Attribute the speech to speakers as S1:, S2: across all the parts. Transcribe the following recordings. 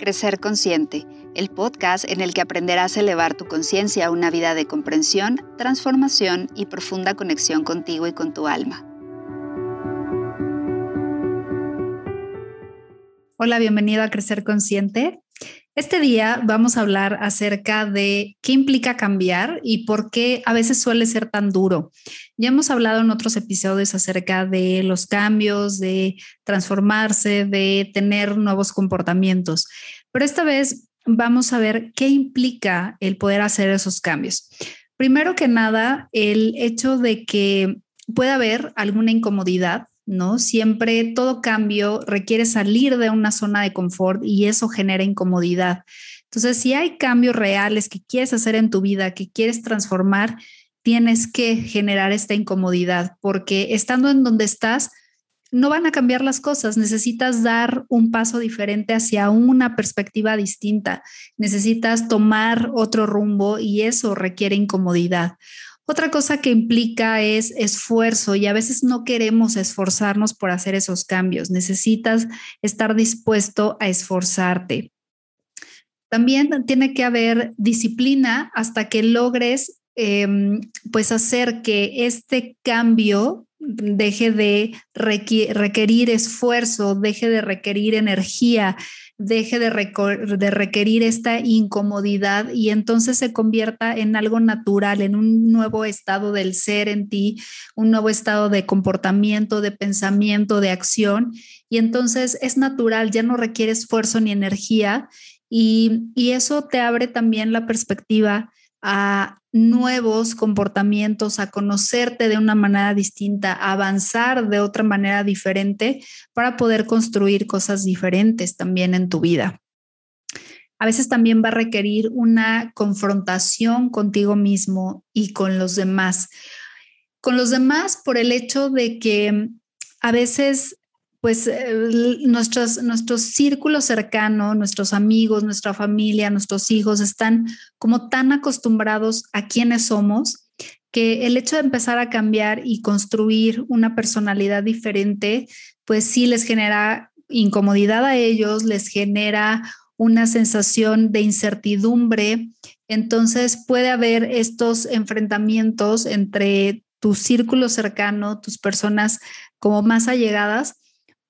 S1: Crecer Consciente, el podcast en el que aprenderás a elevar tu conciencia a una vida de comprensión, transformación y profunda conexión contigo y con tu alma.
S2: Hola, bienvenido a Crecer Consciente. Este día vamos a hablar acerca de qué implica cambiar y por qué a veces suele ser tan duro. Ya hemos hablado en otros episodios acerca de los cambios, de transformarse, de tener nuevos comportamientos, pero esta vez vamos a ver qué implica el poder hacer esos cambios. Primero que nada, el hecho de que pueda haber alguna incomodidad ¿no? Siempre todo cambio requiere salir de una zona de confort y eso genera incomodidad. Entonces, si hay cambios reales que quieres hacer en tu vida, que quieres transformar, tienes que generar esta incomodidad, porque estando en donde estás, no van a cambiar las cosas, necesitas dar un paso diferente hacia una perspectiva distinta, necesitas tomar otro rumbo y eso requiere incomodidad. Otra cosa que implica es esfuerzo y a veces no queremos esforzarnos por hacer esos cambios. Necesitas estar dispuesto a esforzarte. También tiene que haber disciplina hasta que logres em, pues hacer que este cambio deje de requerir esfuerzo, deje de requerir energía, deje de, requerir esta incomodidad y entonces se convierta en algo natural, en un nuevo estado del ser en ti, un nuevo estado de comportamiento, de pensamiento, de acción. Y entonces es natural, ya no requiere esfuerzo ni energía y, y eso te abre también la perspectiva a nuevos comportamientos, a conocerte de una manera distinta, a avanzar de otra manera diferente para poder construir cosas diferentes también en tu vida. A veces también va a requerir una confrontación contigo mismo y con los demás. Con los demás por el hecho de que a veces pues eh, nuestros, nuestro círculo cercano, nuestros amigos, nuestra familia, nuestros hijos están como tan acostumbrados a quienes somos que el hecho de empezar a cambiar y construir una personalidad diferente, pues sí les genera incomodidad a ellos, les genera una sensación de incertidumbre. Entonces puede haber estos enfrentamientos entre tu círculo cercano, tus personas como más allegadas,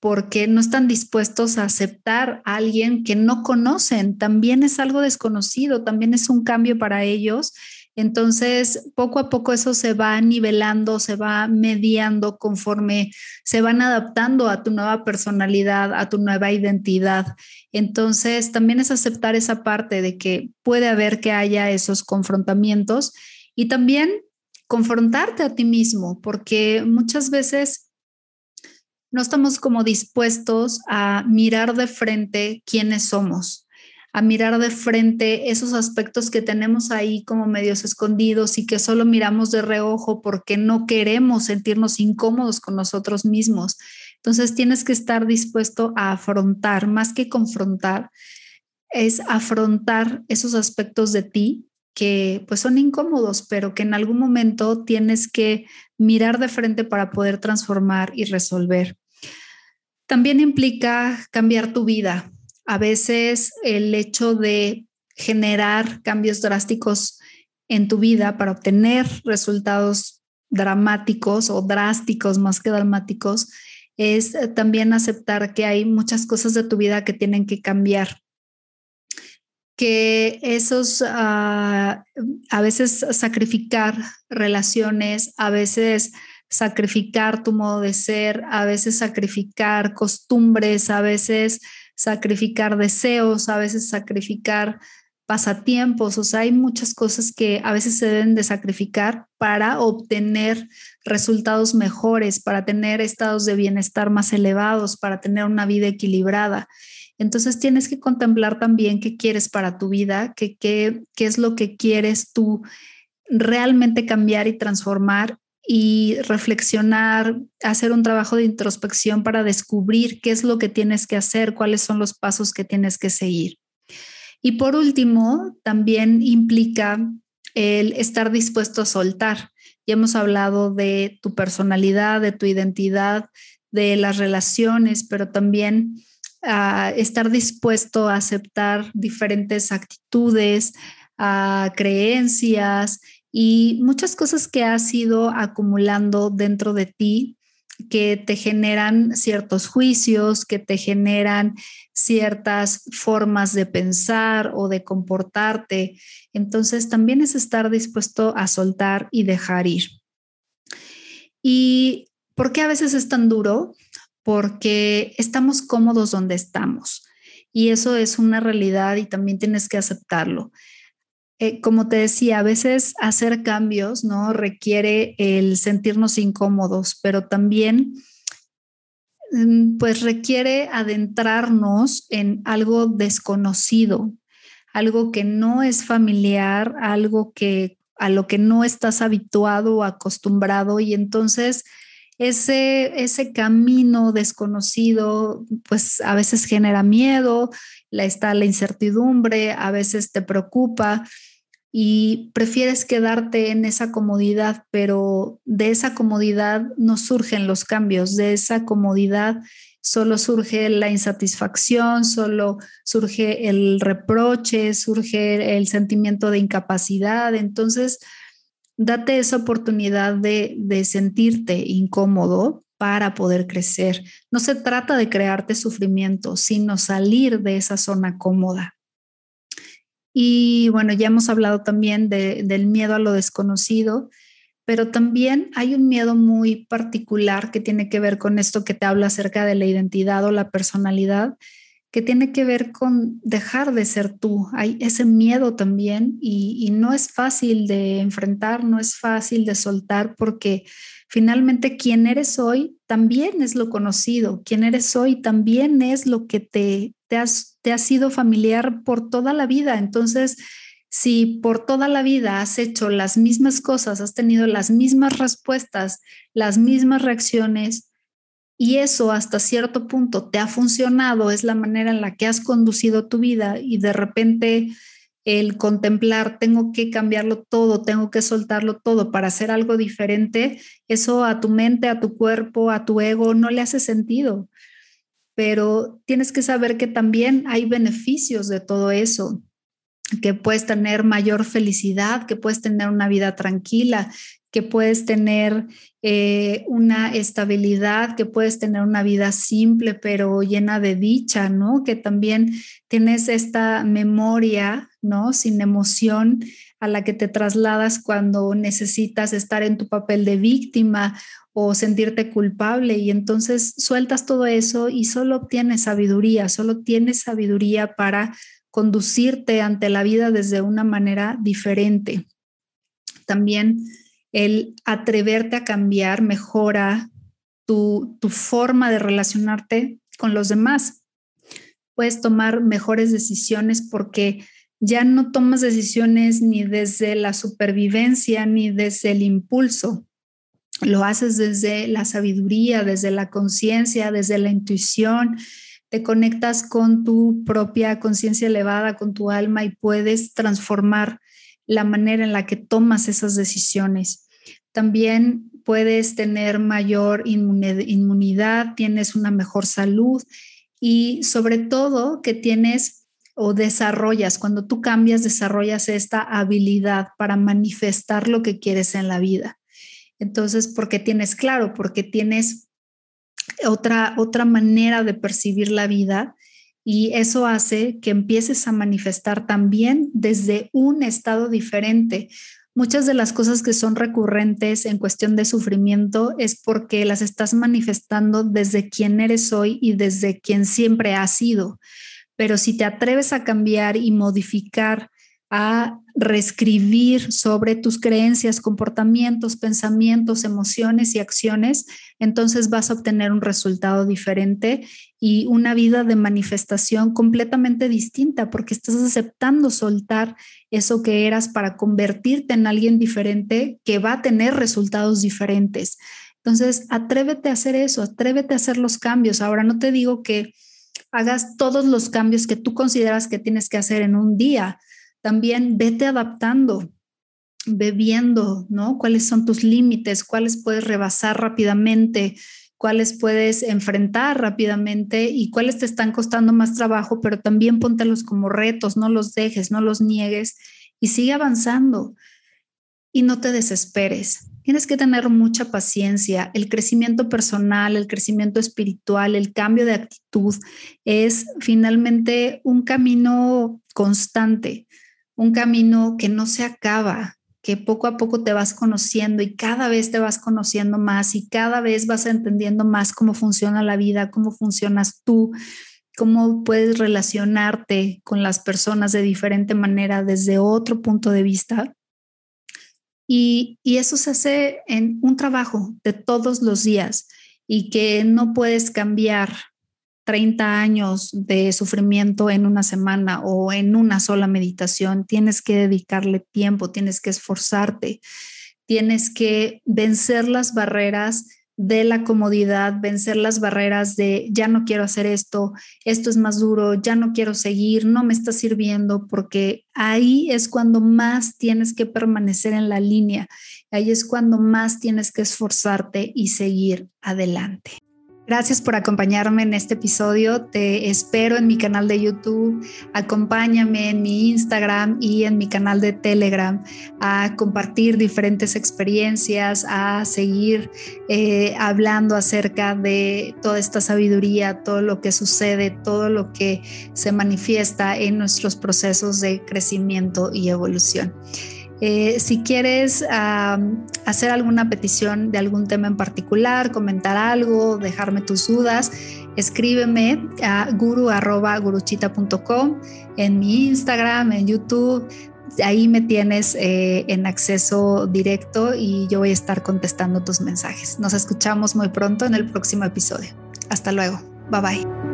S2: porque no están dispuestos a aceptar a alguien que no conocen. También es algo desconocido, también es un cambio para ellos. Entonces, poco a poco eso se va nivelando, se va mediando conforme se van adaptando a tu nueva personalidad, a tu nueva identidad. Entonces, también es aceptar esa parte de que puede haber que haya esos confrontamientos y también confrontarte a ti mismo, porque muchas veces no estamos como dispuestos a mirar de frente quiénes somos, a mirar de frente esos aspectos que tenemos ahí como medios escondidos y que solo miramos de reojo porque no queremos sentirnos incómodos con nosotros mismos. Entonces tienes que estar dispuesto a afrontar, más que confrontar, es afrontar esos aspectos de ti que pues son incómodos, pero que en algún momento tienes que mirar de frente para poder transformar y resolver. También implica cambiar tu vida. A veces el hecho de generar cambios drásticos en tu vida para obtener resultados dramáticos o drásticos más que dramáticos es también aceptar que hay muchas cosas de tu vida que tienen que cambiar que esos ah, a veces sacrificar relaciones, a veces sacrificar tu modo de ser, a veces sacrificar costumbres, a veces sacrificar deseos, a veces sacrificar pasatiempos, o sea, hay muchas cosas que a veces se deben de sacrificar para obtener resultados mejores, para tener estados de bienestar más elevados, para tener una vida equilibrada. Entonces tienes que contemplar también qué quieres para tu vida, qué, qué, qué es lo que quieres tú realmente cambiar y transformar y reflexionar, hacer un trabajo de introspección para descubrir qué es lo que tienes que hacer, cuáles son los pasos que tienes que seguir. Y por último, también implica el estar dispuesto a soltar. Ya hemos hablado de tu personalidad, de tu identidad, de las relaciones, pero también a estar dispuesto a aceptar diferentes actitudes, a creencias y muchas cosas que has ido acumulando dentro de ti que te generan ciertos juicios, que te generan ciertas formas de pensar o de comportarte. Entonces también es estar dispuesto a soltar y dejar ir. ¿Y por qué a veces es tan duro? Porque estamos cómodos donde estamos. Y eso es una realidad y también tienes que aceptarlo. Eh, como te decía, a veces hacer cambios no requiere el sentirnos incómodos, pero también mm, pues requiere adentrarnos en algo desconocido, algo que no es familiar, algo que a lo que no estás habituado o acostumbrado y entonces ese, ese camino desconocido pues a veces genera miedo, está la incertidumbre, a veces te preocupa y prefieres quedarte en esa comodidad, pero de esa comodidad no surgen los cambios, de esa comodidad solo surge la insatisfacción, solo surge el reproche, surge el sentimiento de incapacidad. Entonces, date esa oportunidad de, de sentirte incómodo para poder crecer. No se trata de crearte sufrimiento, sino salir de esa zona cómoda. Y bueno, ya hemos hablado también del miedo a lo desconocido, pero también hay un miedo muy particular que tiene que ver con esto que te habla acerca de la identidad o la personalidad, que tiene que ver con dejar de ser tú. Hay ese miedo también y, no es fácil de enfrentar, no es fácil de soltar porque finalmente quien eres hoy también es lo conocido, quien eres hoy también es lo que te, te has te ha sido familiar por toda la vida. Entonces, si por toda la vida has hecho las mismas cosas, has tenido las mismas respuestas, las mismas reacciones, y eso hasta cierto punto te ha funcionado, es la manera en la que has conducido tu vida y de repente el contemplar, tengo que cambiarlo todo, tengo que soltarlo todo para hacer algo diferente, eso a tu mente, a tu cuerpo, a tu ego no le hace sentido pero tienes que saber que también hay beneficios de todo eso, que puedes tener mayor felicidad, que puedes tener una vida tranquila, que puedes tener eh, una estabilidad, que puedes tener una vida simple pero llena de dicha, ¿no? Que también tienes esta memoria, ¿no? Sin emoción a la que te trasladas cuando necesitas estar en tu papel de víctima o sentirte culpable y entonces sueltas todo eso y solo obtienes sabiduría, solo tienes sabiduría para conducirte ante la vida desde una manera diferente. También el atreverte a cambiar mejora tu, tu forma de relacionarte con los demás. Puedes tomar mejores decisiones porque ya no tomas decisiones ni desde la supervivencia ni desde el impulso, lo haces desde la sabiduría, desde la conciencia, desde la intuición, te conectas con tu propia conciencia elevada, con tu alma y puedes transformar la manera en la que tomas esas decisiones. También puedes tener mayor inmunidad, tienes una mejor salud y sobre todo que tienes o desarrollas, cuando tú cambias, desarrollas esta habilidad para manifestar lo que quieres en la vida. Entonces, porque tienes claro, porque tienes otra, otra manera de percibir la vida y eso hace que empieces a manifestar también desde un estado diferente. Muchas de las cosas que son recurrentes en cuestión de sufrimiento es porque las estás manifestando desde quien eres hoy y desde quien siempre has sido. Pero si te atreves a cambiar y modificar a reescribir sobre tus creencias, comportamientos, pensamientos, emociones y acciones, entonces vas a obtener un resultado diferente y una vida de manifestación completamente distinta porque estás aceptando soltar eso que eras para convertirte en alguien diferente que va a tener resultados diferentes. Entonces, atrévete a hacer eso, atrévete a hacer los cambios. Ahora, no te digo que hagas todos los cambios que tú consideras que tienes que hacer en un día, también vete adaptando, ve viendo, ¿no? ¿Cuáles son tus límites? ¿Cuáles puedes rebasar rápidamente? cuáles puedes enfrentar rápidamente y cuáles te están costando más trabajo, pero también póntelos como retos, no los dejes, no los niegues y sigue avanzando y no te desesperes. Tienes que tener mucha paciencia. El crecimiento personal, el crecimiento espiritual, el cambio de actitud es finalmente un camino constante, un camino que no se acaba, que poco a poco te vas conociendo y cada vez te vas conociendo más y cada vez vas entendiendo más cómo funciona la vida, cómo funcionas tú, cómo puedes relacionarte con las personas de diferente manera desde otro punto de vista. Y, eso se hace en un trabajo de todos los días y que no puedes cambiar 30 años de sufrimiento en una semana o en una sola meditación. Tienes que dedicarle tiempo, tienes que esforzarte, tienes que vencer las barreras de la comodidad, vencer las barreras de ya no quiero hacer esto, esto es más duro, ya no quiero seguir, no me está sirviendo, porque ahí es cuando más tienes que permanecer en la línea, ahí es cuando más tienes que esforzarte y seguir adelante. Gracias por acompañarme en este episodio. Te espero en mi canal de YouTube. Acompáñame en mi Instagram y en mi canal de Telegram a compartir diferentes experiencias, a seguir eh, hablando acerca de toda esta sabiduría, todo lo que sucede, todo lo que se manifiesta en nuestros procesos de crecimiento y evolución. Eh, si quieres hacer alguna petición de algún tema en particular, comentar algo, dejarme tus dudas, escríbeme a guru.guruchita.com en mi Instagram, en YouTube. Ahí me tienes eh, en acceso directo y yo voy a estar contestando tus mensajes. Nos escuchamos muy pronto en el próximo episodio. Hasta luego. Bye bye.